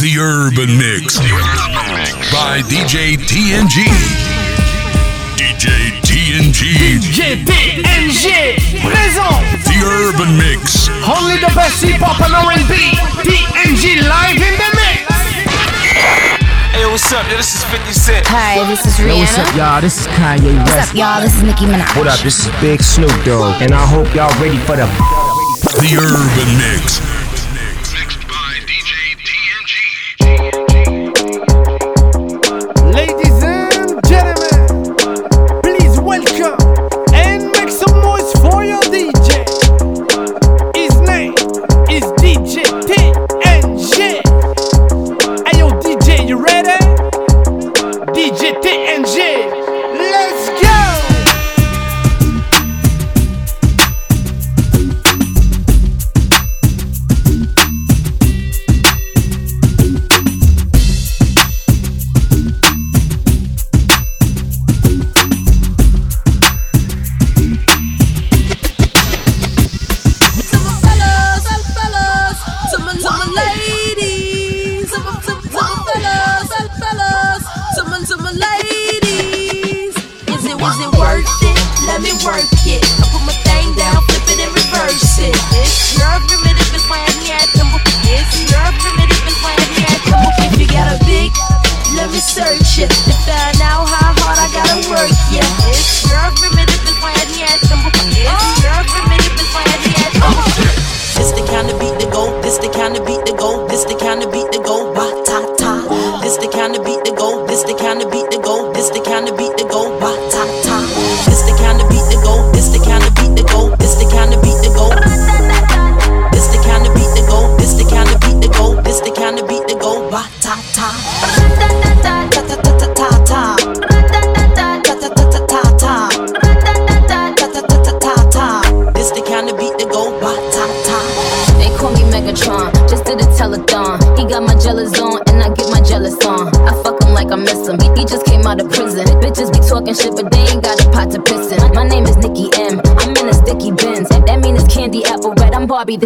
The Urban Mix by DJ TNG. DJ TNG. DJ TNG présent. The Urban Mix. Only the best hip hop and R&B. TNG live in the mix. Hey, what's up? Yo, this is 50 Cent. Hi, this is Rihanna. Yo, what's up, y'all? This is Kanye West. What's up, y'all? This is Nicki Minaj. What up? This is Big Snoop Dogg, and I hope y'all ready for the. The Urban Mix.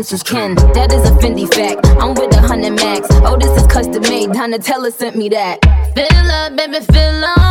That is a Fendi fact. I'm with a hundred max. Oh, this is custom made. Donatella sent me that. Fill up, baby, fill up.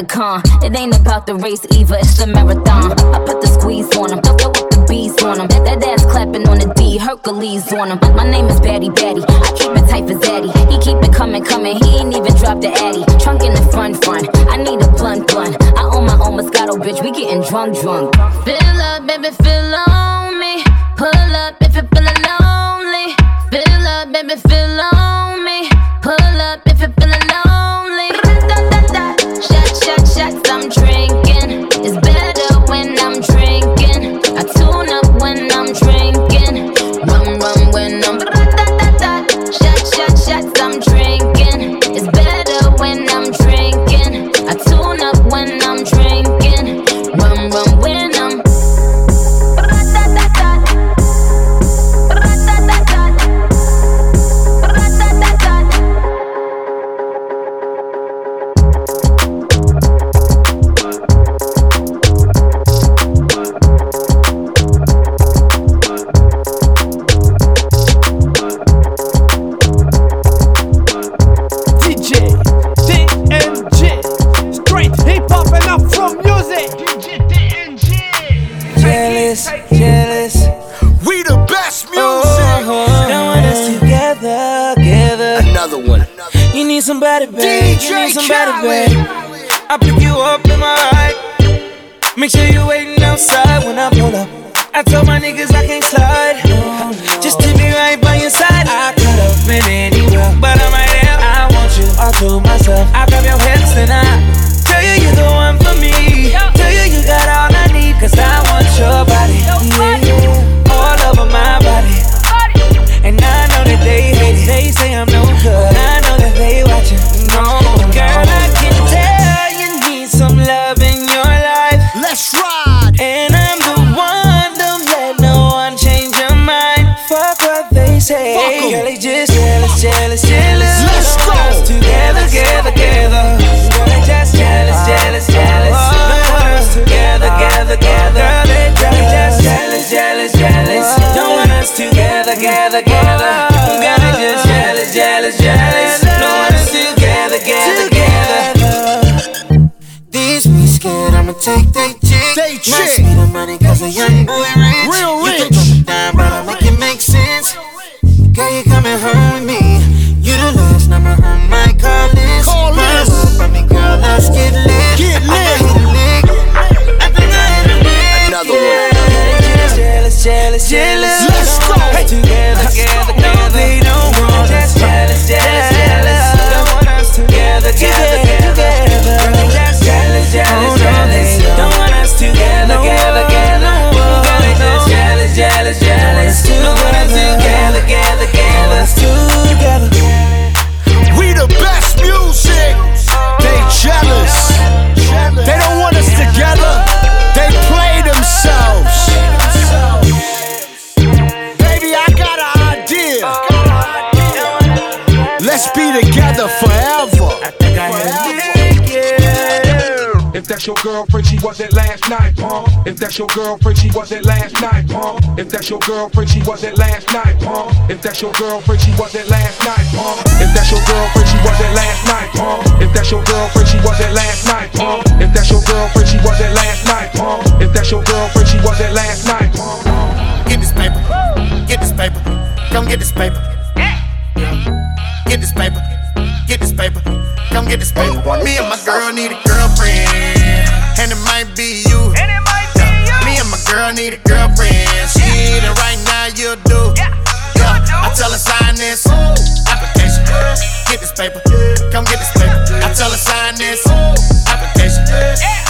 the con. It ain't about the race either, it's the marathon. I put the squeeze on him, throw up the bees on him. That ass clapping on the D, Hercules on him. My name is Batty Batty, I keep it tight for Zaddy. He keep it coming, coming, he ain't even dropped the Addy. Trunk in the front, front, I need a blunt, blunt. I own my own Moscato, bitch, we getting drunk, drunk. Fill up, baby, fill on me. Pull up if you feeling lonely. Fill up, baby, fill on abriu together, together, together. Girl, they just jealous, jealous, jealous. Don't want us together, together, together. These me scared, I'ma take they chick. They chick. speed of money, cause a young boy rich. Real You can rich. drop it down, but I'll make it make sense. Girl, you coming wasn't last night, pump. If that's your girlfriend, she wasn't last night, pump. If that's your girlfriend, she wasn't last night, pump. If that's your girlfriend, she wasn't last night, pump. If that's your girlfriend, she wasn't last night, pump. If that's your girlfriend, she wasn't last night, pump. If that's your girlfriend, she wasn't last night, pump. If that's your girlfriend, she wasn't last night, pump. Get this paper. Get this paper. Come get this paper. Get this paper. Get this paper. Come get this paper. Me and my girl need a girlfriend. And it might be you. Yeah. Me and my girl need a girlfriend. She need it right now, you do. Yeah. I tell her sign this application. Get this paper. Come get this paper. I tell her sign this application.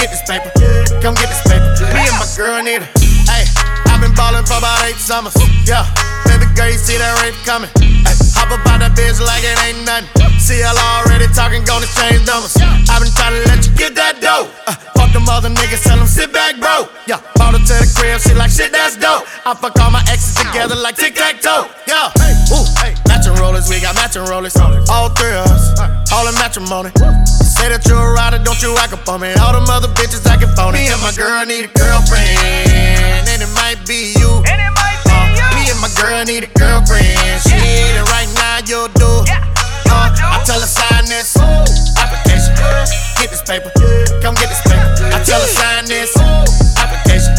Get this paper. Come get this paper. Me and my girl need it. Hey, I've been ballin' for about eight summers. Yeah. Baby girl, you see that rape coming. Hop up out that bitch like it ain't nothing. See, y'all already talking, gonna change numbers. I've been trying to let you get that dough. Uh, fuck them other niggas, tell them sit back, bro. Yeah, brought her to the crib, she like shit, that's dope. I fuck all my exes together like tic tac toe. Yeah, ooh, hey, matching rollers, we got matching rollers. All three of us, all in matrimony. Say that you're a rider, don't you act up on me. All them other bitches acting phony. Me and my girl need a girlfriend, and it might be girl need a girlfriend. She need it right now, you'll do. Uh, I tell her sign this application. Get this paper, come get this paper. I tell her sign this application.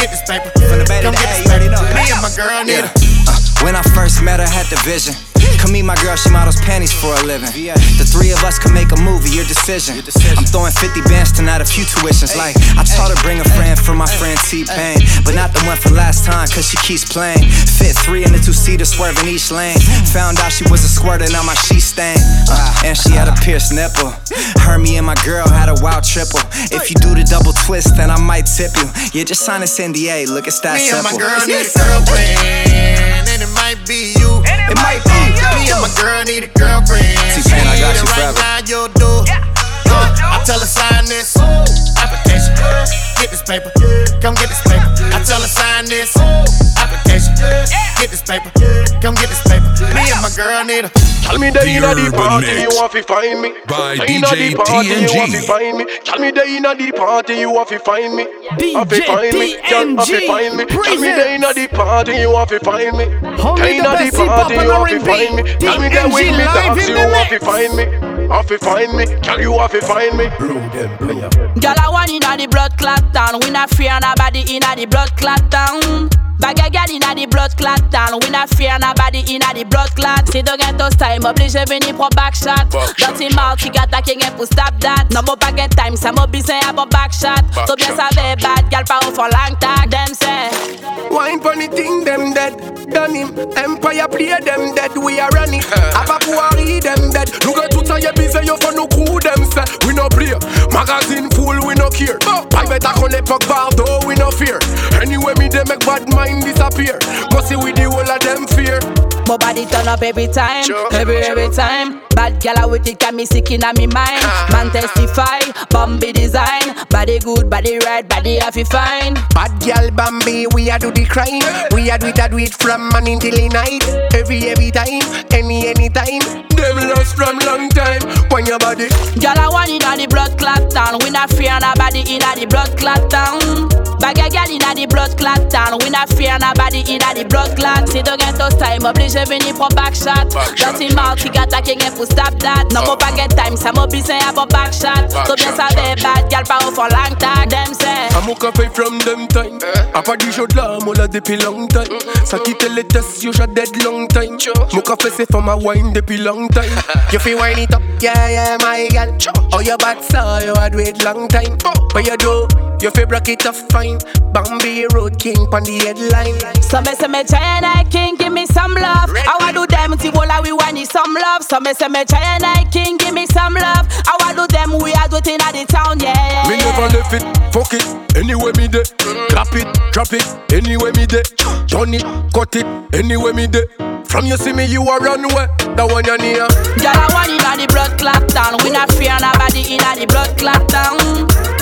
Get this paper, come get this paper. Me and my girl need a. When I first met her, had the vision. Come meet my girl, she models panties for a living. The three of us could make a movie, your decision. I'm throwing 50 bands tonight, a few tuitions. Like, I taught her bring a friend for my friend T-Pain. But not the one from last time, cause she keeps playing. Fit three in the two seater, swerving each lane. Found out she was a squirter, now my sheet stain. Uh, and she had a pierced nipple. Her, me, and my girl had a wild triple. If you do the double twist, then I might tip you. Yeah, just sign this NDA, look, it's that Me and my girl need a girlfriend, might be you. It might be. Me and my girl need a girlfriend. She T-Pain, I need got it you right forever. now, you'll do. Uh, I tell her sign this application. Get this paper, come get this paper. I tell her sign this application. Get this paper, come get this paper. Me and my girl need a. Tell me that The inna the Urban party you want to find me. by Inna DJ the party you TNG. want to find me. Tell me that inna the party you want to find me. DJ find me, girl, have find me. Tell me that inna the presents party you want to find me. Only Inna the the best hip-hop party you want to find me. Tell me that with me live dogs you the want to find me. Have to find me, girl, you have to find me. Blow them player. Want inna the blood clot town. We not fear nobody inna the blood clot town. Bag a girl inna the blood clot town. We not fear nobody inna the blood clot. Si tu get those time, oblige venir pour back shot. Dirty mouth, tu got ta king pour stop that. No more back get time, ça m'a besoin à bon back shot. So bien savait bad, girl pas au fond long tag. Them say. Wine for the thing, them dead. Done him. Empire play them dead. We are running. Abapuari them dead. Look at tout ça, y'a busy, yo for no crew them say. We no play. Magazine full, we no care. Private à qu'on l'époque Bardo, we no fear. Anyway, me they make bad mind disappear. Must see with the whole of them fear. My body turn up every time, every every time. Bad gal with it, got me sick in me mind. Man testify, Bambi design. Body good, body right, body have you fine. Bad girl Bambi, we a do the crime. We a do it, a do it from morning till night. Every every time, any any time. Them lost from long time. When your body, Girl, I want it on the blood clot town. We not fear nobody in the blood clot town. Bag a girl in the blood clot town. We not fear nobody in the blood clot. De get those time, obligé venir pour back shot. Dirty mouth, qui got a king pour stop that. No more pas get time, ça m'a besoin pour back shot. So bien savoir bad girl pas au for long tag. Them say. I'm a café from them time. Eh. A pas du show de là, moi là depuis long time. Ça quitte les tests, you shot dead long time. Mon café c'est for my wine depuis long time. You feel wine it up, yeah yeah my girl. Oh your bad so you had wait long time. Oh. What you do? You feel break it up fine. Bambi Road King on the headline. Some say me try and I king give me some love. I want do them till all we want is some love. Some say me try and I king give me some love. I want do them we are doing in the town, yeah. Me never left it, fuck it, anywhere me dey. Clap it, drop it, anywhere me. Turn it, cut it, anywhere me dey. From you see me, you a run away. That one you near. Girl, I want it on the blood clot town. We not fear nobody in the blood clot town.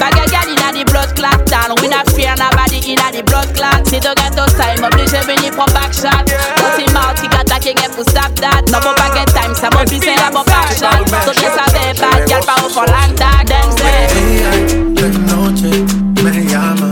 Bag a girl in the blood clot town. We not fear nobody in the blood clot. See to get those time, obligé venir pour back shot. Dirty mouth, qui got a king pour stop that. No more pas get time, ça m'a besoin pour back shot. So bien saber bad girl pas au for long tag. Them say. de noche me llama.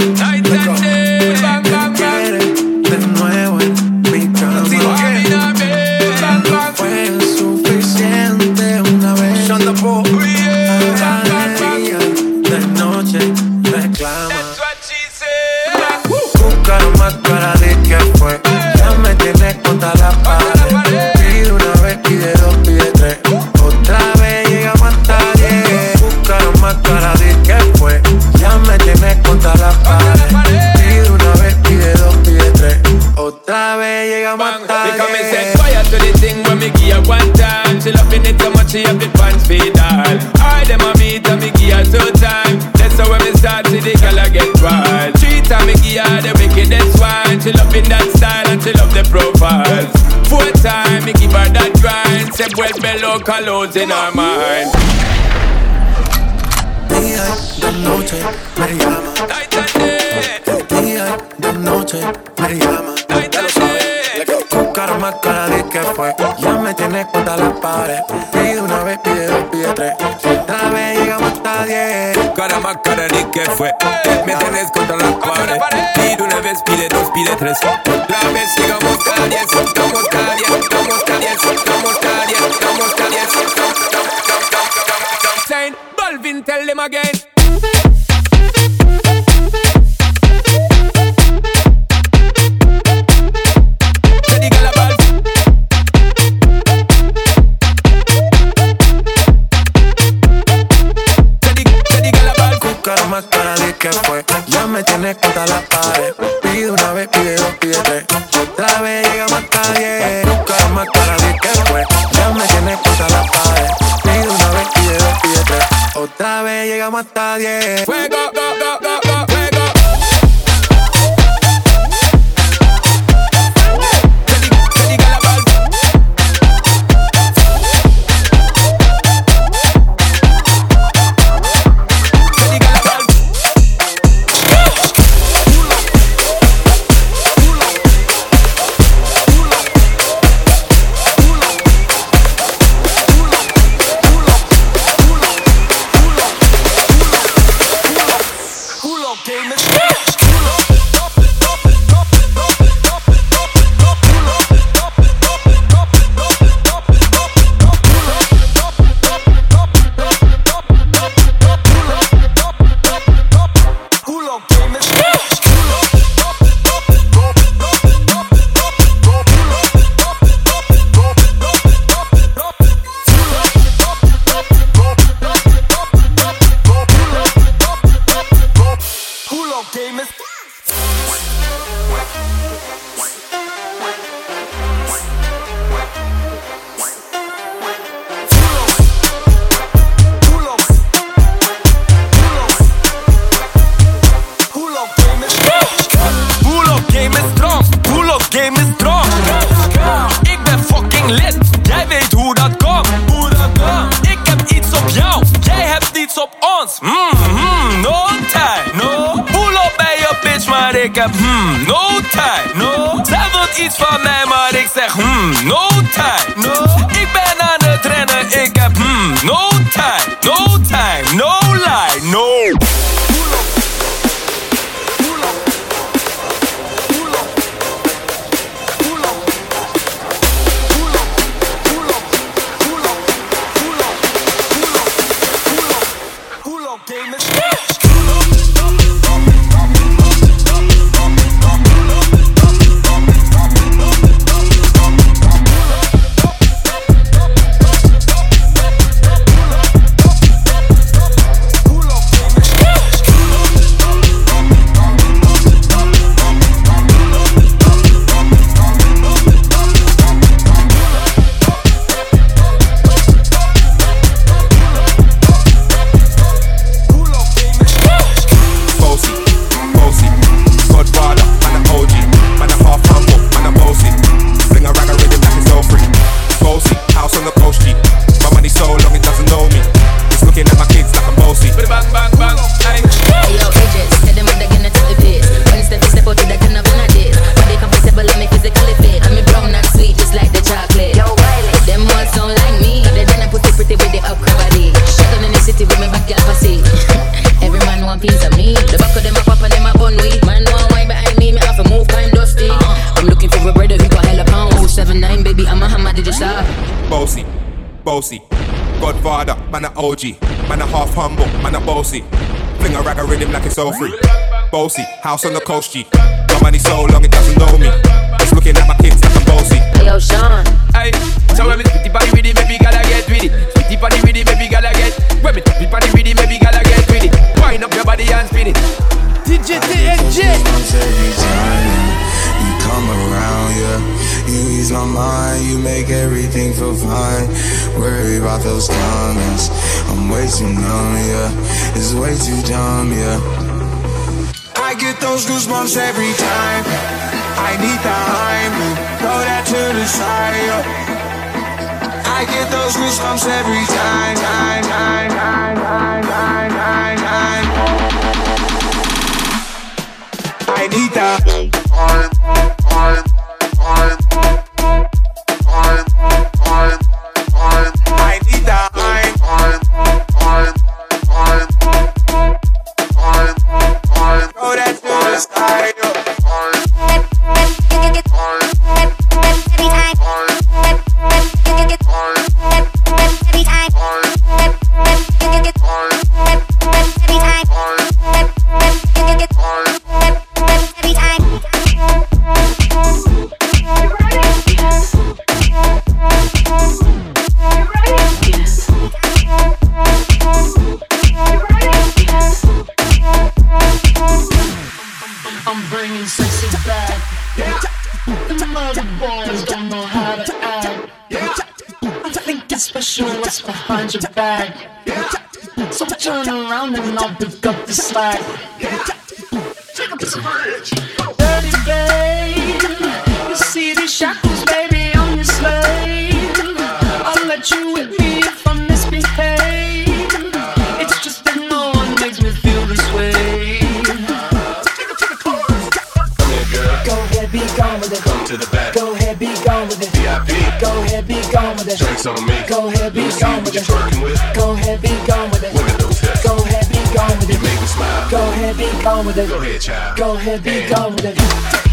Loads in mind. Día de noche me llama. Día de noche me llama. Buscar más cara de que fue. Ya me tienes contra la pared. Pide una vez, pide dos, pide tres. Otra vez llegamos hasta diez. Cara más cara de que fue. Me tenés contra la pared. Pide una vez, pide dos, pide tres. game is. OG. Man a half humble, man a bossy. Fling a rag a rhythm like it's all free. Bossy, house on the coast G. My money so long it doesn't know me. It's looking at my kids like I'm bossy. Hey, yo, Sean. Hey, so when me spitty body with it, baby, gotta get with it. Spitty body with it, baby, gotta get. When me spitty body with it, baby, gotta get with it. Wind up your body and spin it. DJ TNG. I'm around, yeah. You ease my mind, you make everything feel fine. Worry about those comments. I'm way too numb, yeah. It's way too dumb, yeah. I get those goosebumps every time. I need the high, throw that to the side. Yeah. I get those goosebumps every time. time, time, time. gone with it. Go ahead, child. Go ahead, be and gone with it.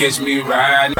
Catch me riding,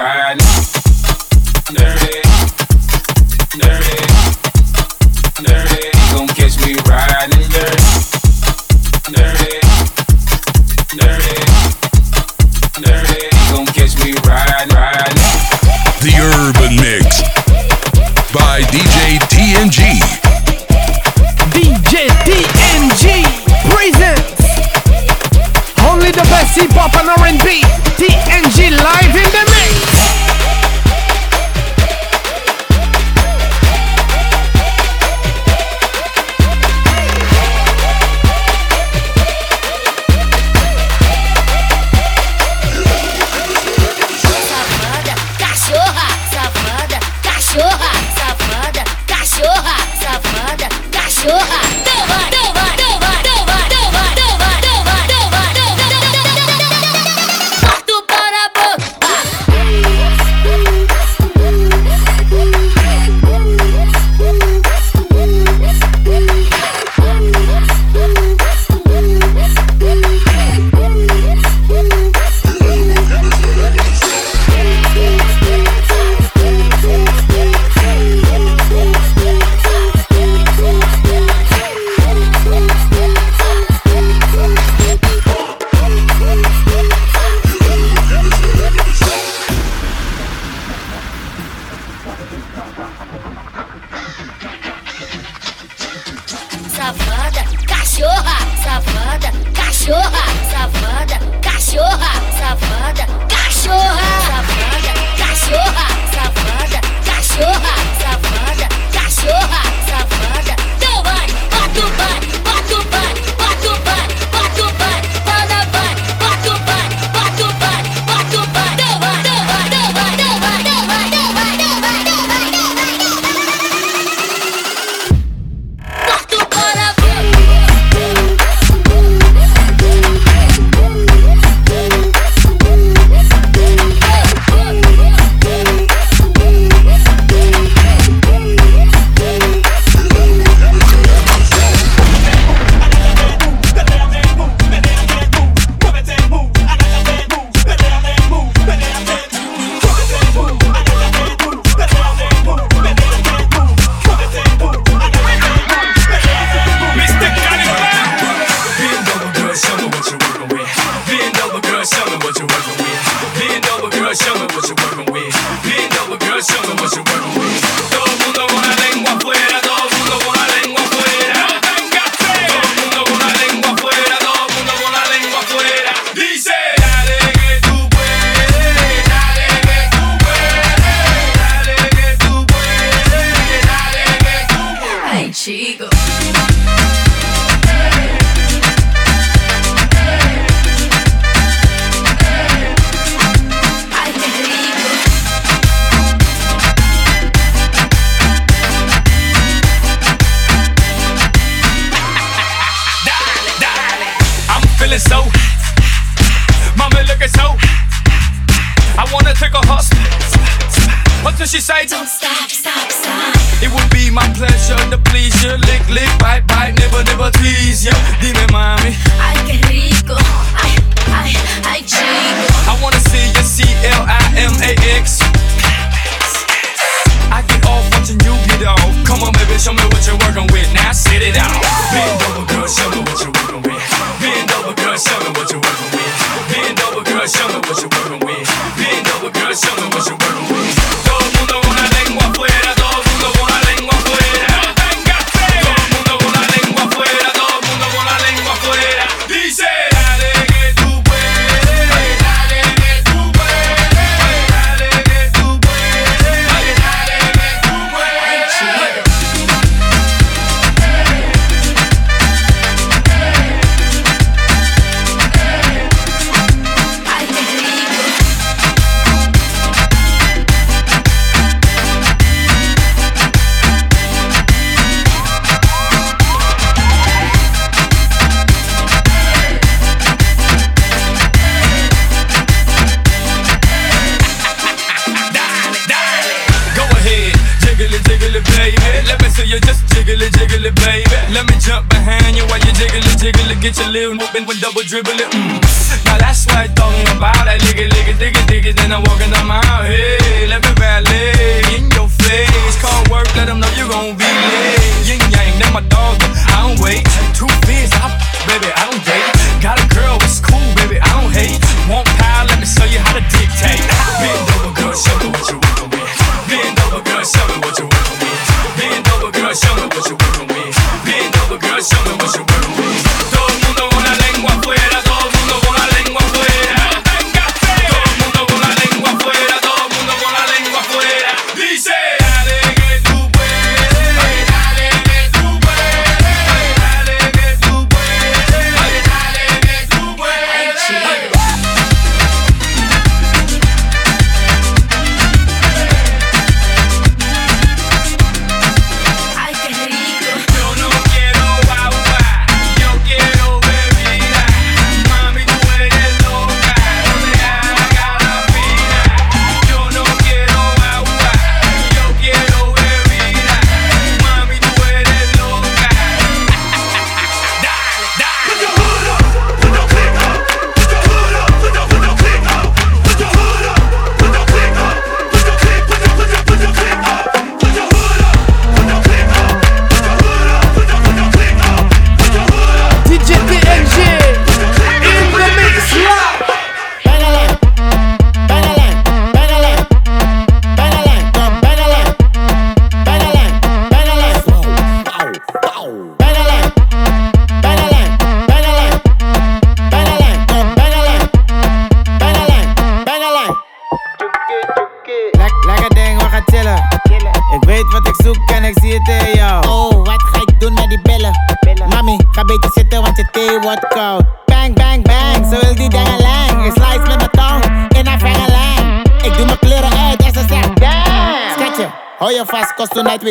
double dribbling. Mm.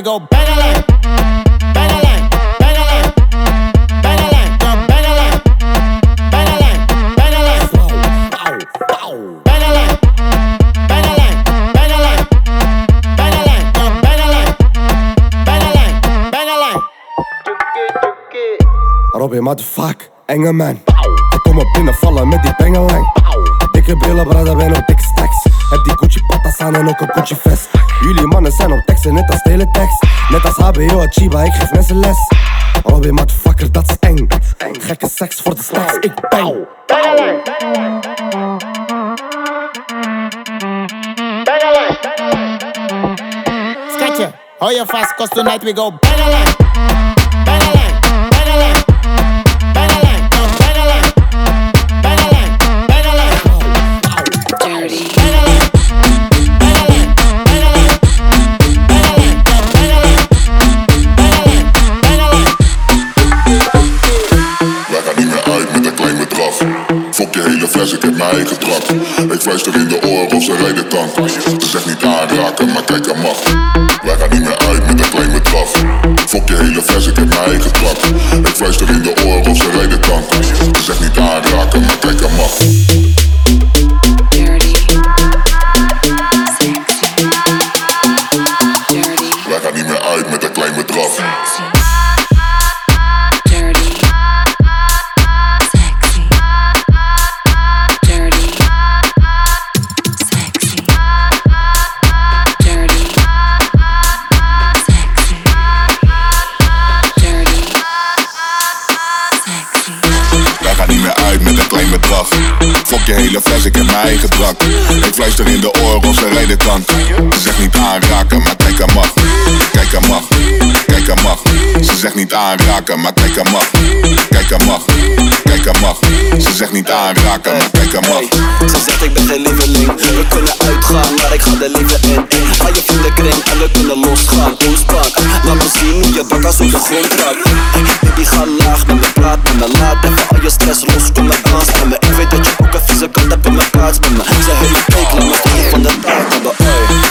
go bang a line, Bang a. Bang a. Bang a bang a. Bang Robbie, motherfuck, enge man. Ik kom op binnen vallen met die bang a. Dikke brillen, brada, ben op dik stacks. Heb die Gucci patas aan en ook een Gucci vest. Jullie mannen zijn op teksten, net als teletext. Net als HBO, Chiba, ik geef mensen les. Robbie, motherfucker, dat is eng. Gekke seks voor de stacks, ik bang. Schatje, hou je vast, cause tonight we go bangalang. Heb mijn eigen trak. Ik fluister in de oren of ze rijden tank. Ze zegt niet aanraken, maar kijk er mag. Wij gaan niet meer uit met een klein bedrag. Fok je hele fles, ik heb mijn eigen trak. Ik fluister in de oren of ze rijden tank. Ze zegt niet aanraken, maar kijk er mag. Ik heb mijn eigen drank. Ik fluister in de oren of ze rijden. Ze zegt niet aanraken, maar kijk er mag. Kijk er mag, kijk er mag. Ze zegt niet aanraken, maar kijk er mag. Kijk er mag, kijk er mag. Ze zegt niet aanraken, maar kijk er mag. Ze zegt ik ben geen lieveling We kunnen uitgaan, maar ik ga er liever in Ga je vriendenkring en we kunnen losgaan Oespak, laat me zien hoe je bakkers op de grond raakt Baby ga laag met me, praat met me Laat al je stress los, kom maar dans Ik weet dat je ook kant hebt in mijn met me Ze heeft laat me van de taart hebben.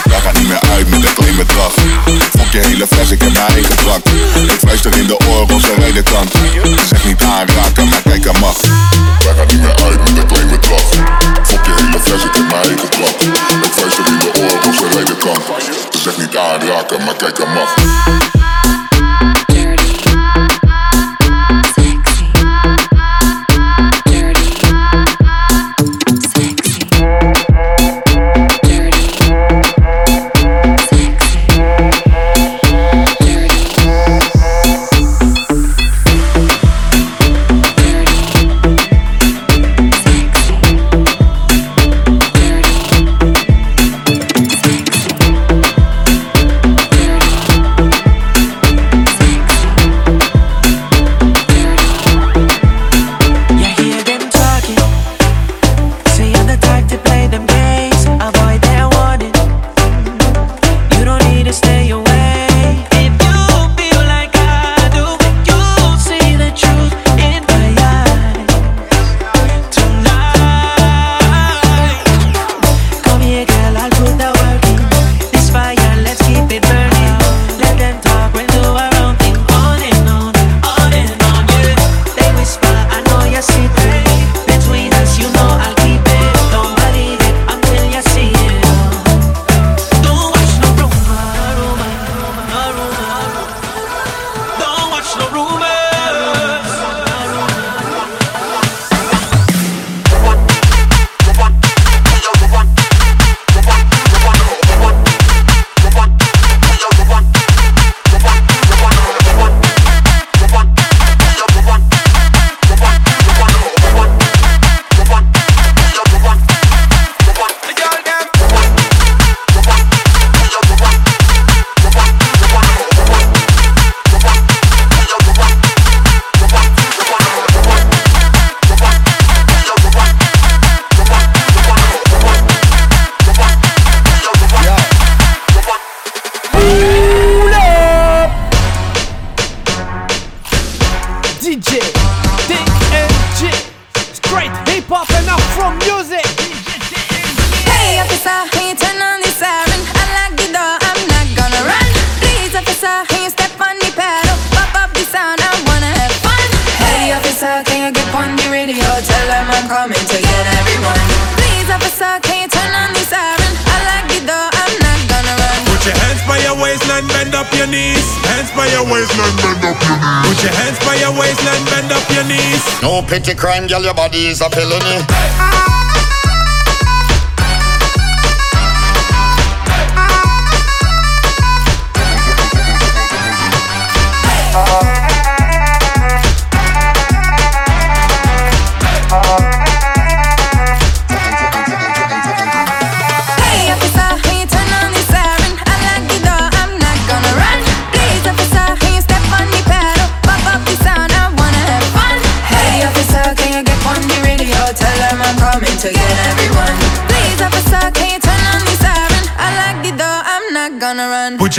Wij gaan niet meer uit met een klein bedrag. Fok je hele fles, ik heb mijn eigen drank. Ik fluister in de oren ze rijden tank. Ze zegt niet aanraken, maar kijk er mag. Wij gaan niet meer uit met een klein bedrag. Fok je hele fles, ik heb mijn eigen drank. Ik fluister in de oren ze rijden tank. Ze zegt niet aanraken, maar kijk er mag. Petty crime, girl, your body is a felony.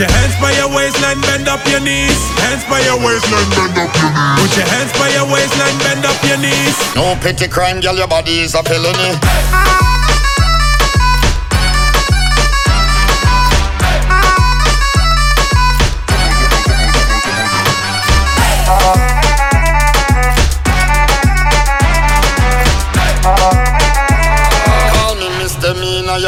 Put your hands by your waistline, bend up your knees. Hands by your waistline, bend up your knees. Put your hands by your waistline, bend up your knees. No petty crime, girl, your body is a felony.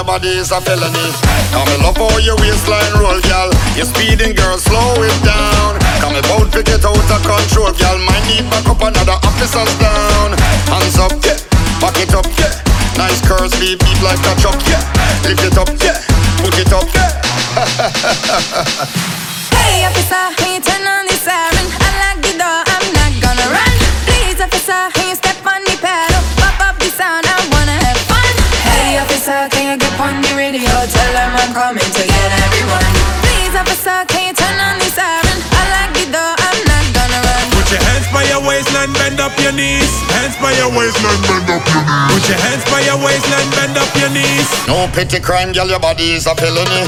Your body is a felony. Come me love how your waistline roll, girl. You're speeding, girl, slow it down. Come about to get out of control, girl. Might need back up another officers down. Hands up, yeah. Back it up, yeah. Nice curves, beat beat like a truck, yeah. Lift it up, yeah. Put it up, yeah. Hey officer, can you turn on the siren? I like the door, I'm not gonna run. Please officer, can you I'm coming to get everyone. Please officer, can you turn on the siren? I like the door, I'm not gonna run. Put your hands by your waistline, bend up your knees. Hands by your waistline, bend up your knees. Put your hands by your waistline, bend up your knees. No petty crime, girl, your body is a felony.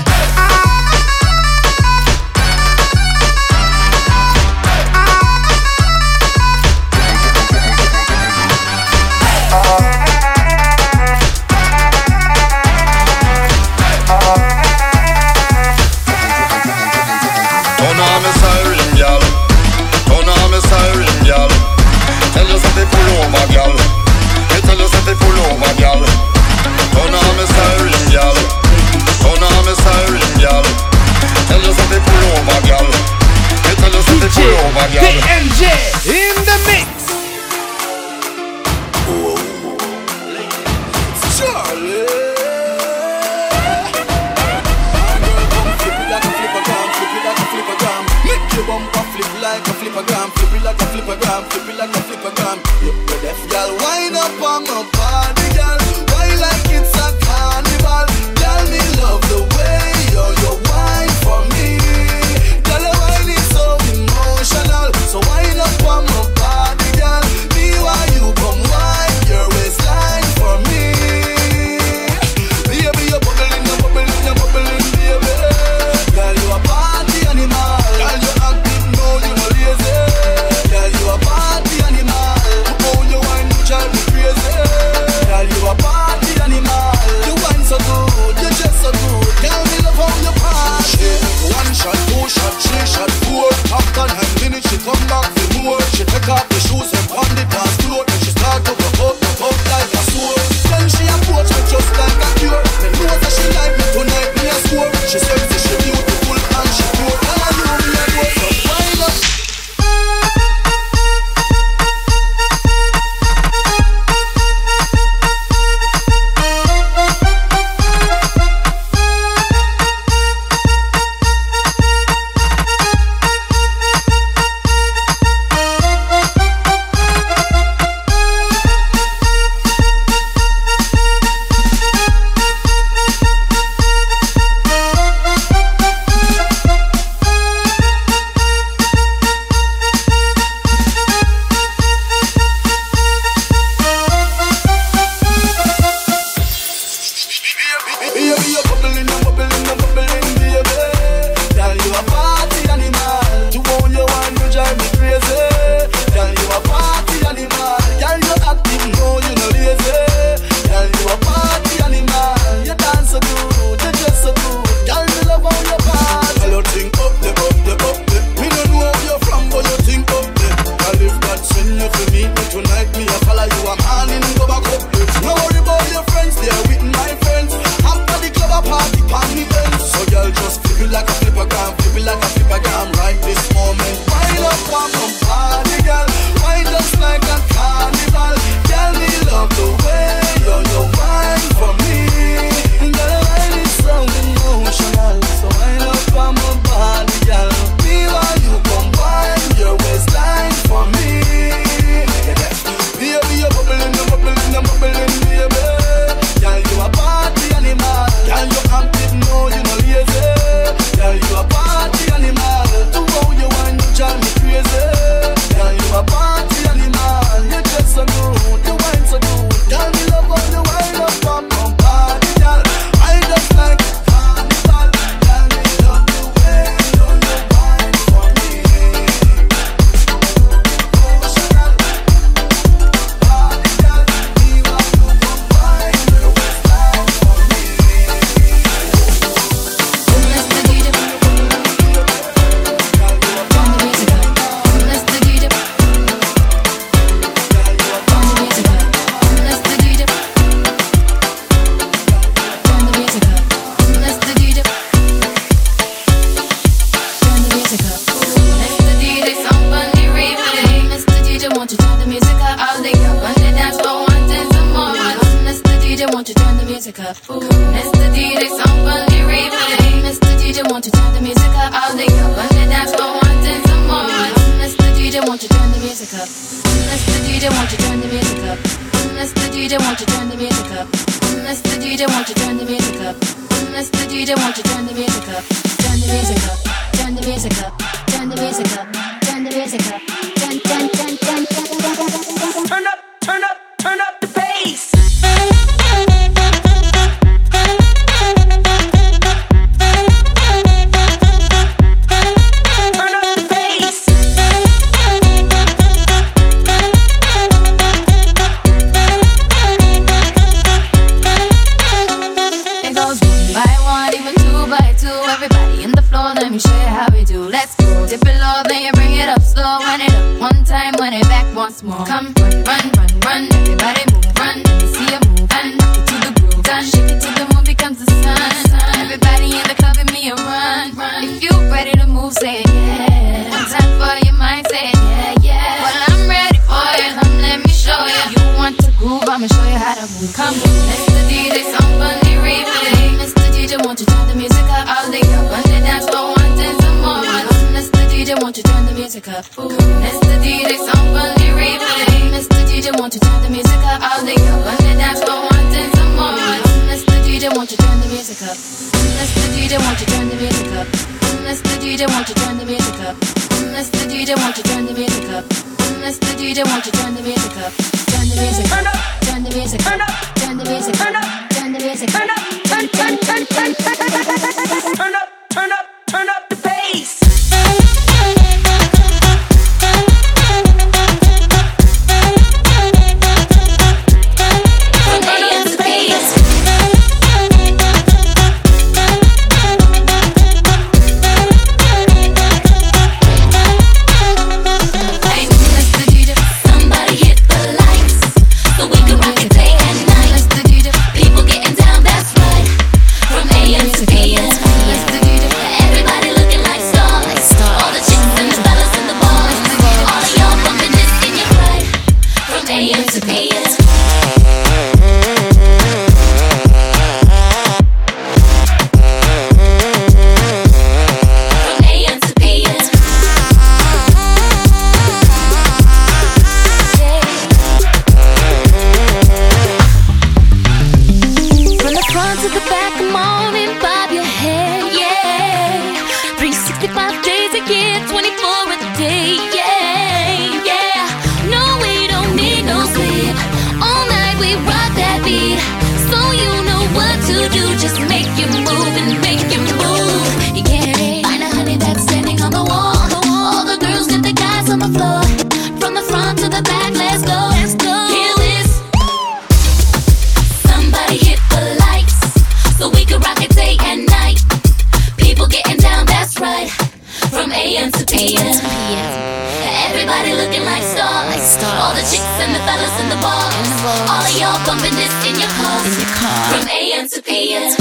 Everybody looking like stars. like stars. All the chicks and the fellas in the bars. In the bars. All of y'all bumping this in your cars. In your car. From AM to PM.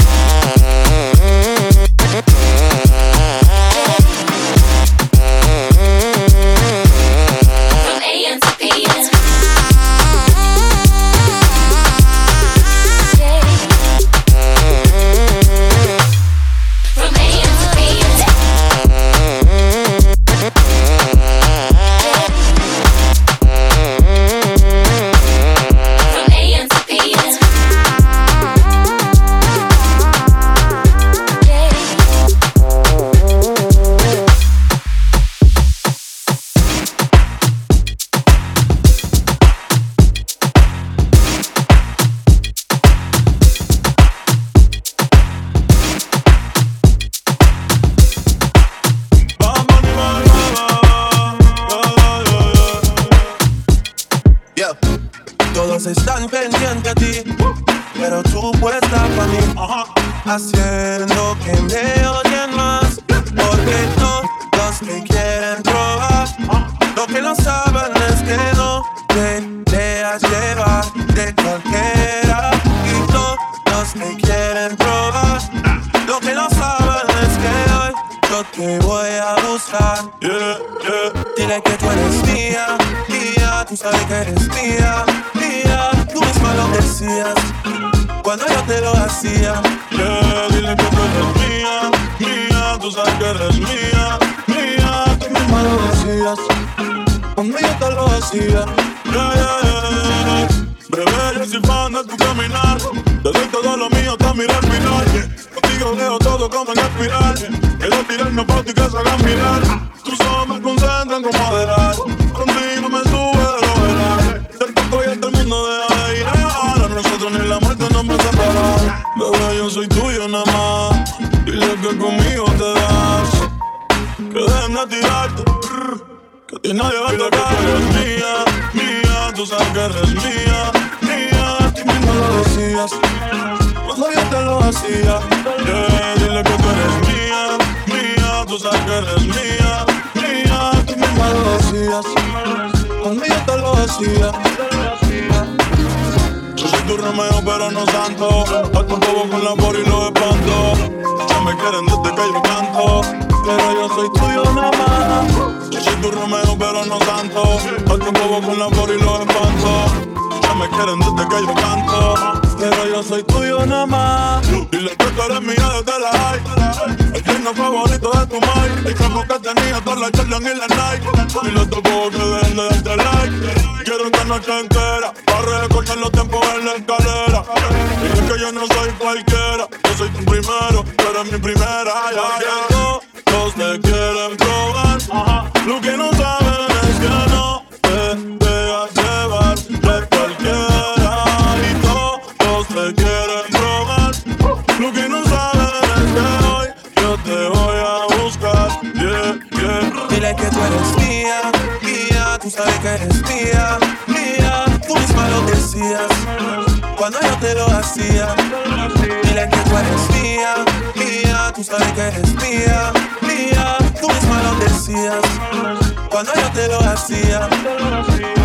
yeah, yeah. Dile que tú eres mía, mía, tú sabes que eres mía, mía. Tú misma lo decías cuando yo te lo hacía. Yeah, dile que tú eres mía, mía, tú sabes que eres mía, mía. Tú misma lo decías cuando yo te lo hacía. Yeah, yeah, yeah. Breve, yo soy fan de tu caminar, desde todo lo mío hasta mi respirar. Contigo veo todo como en espiral, quiero tirarme por ti que se hagan mirar. Tus ojos concentran como moderar, contigo me sube de lo veral. Del poco y el mundo de ir a nosotros ni la muerte nos va a separar. Bebé, yo soy tuyo nada más, dile que conmigo te das. Que dejen de tirarte, que a ti nadie va a tocar. Eres mía, mía, tú sabes que eres mía, mía, tú mismo lo decías. Yo te lo hacía, yeah, dile que tú eres mía, mía, tú sabes que eres mía, mía, tú mismo lo decías. Yo te lo hacía. Yo soy tu Romeo, pero no santo. Acto un poco con la por y lo espanto. Ya me quieren desde que yo canto. Pero yo soy tuyo nada más. Yo soy tu Romeo, pero no santo. Acto un poco con la por y lo espanto. Me quieren desde que yo canto. Pero yo soy tuyo nada más. Dile que tú eres mía desde la high. El signo favorito de tu mind. El campo que tenía toda la Jordan y la Nike. Y los tocó que dejen de darte like. Quiero esta noche entera. Para recortar los tiempos en la escalera. Dile que yo no soy cualquiera. Yo soy tu primero. Tú eres mi primera. Que eres mía, mía, tú misma lo decías cuando yo te lo hacía.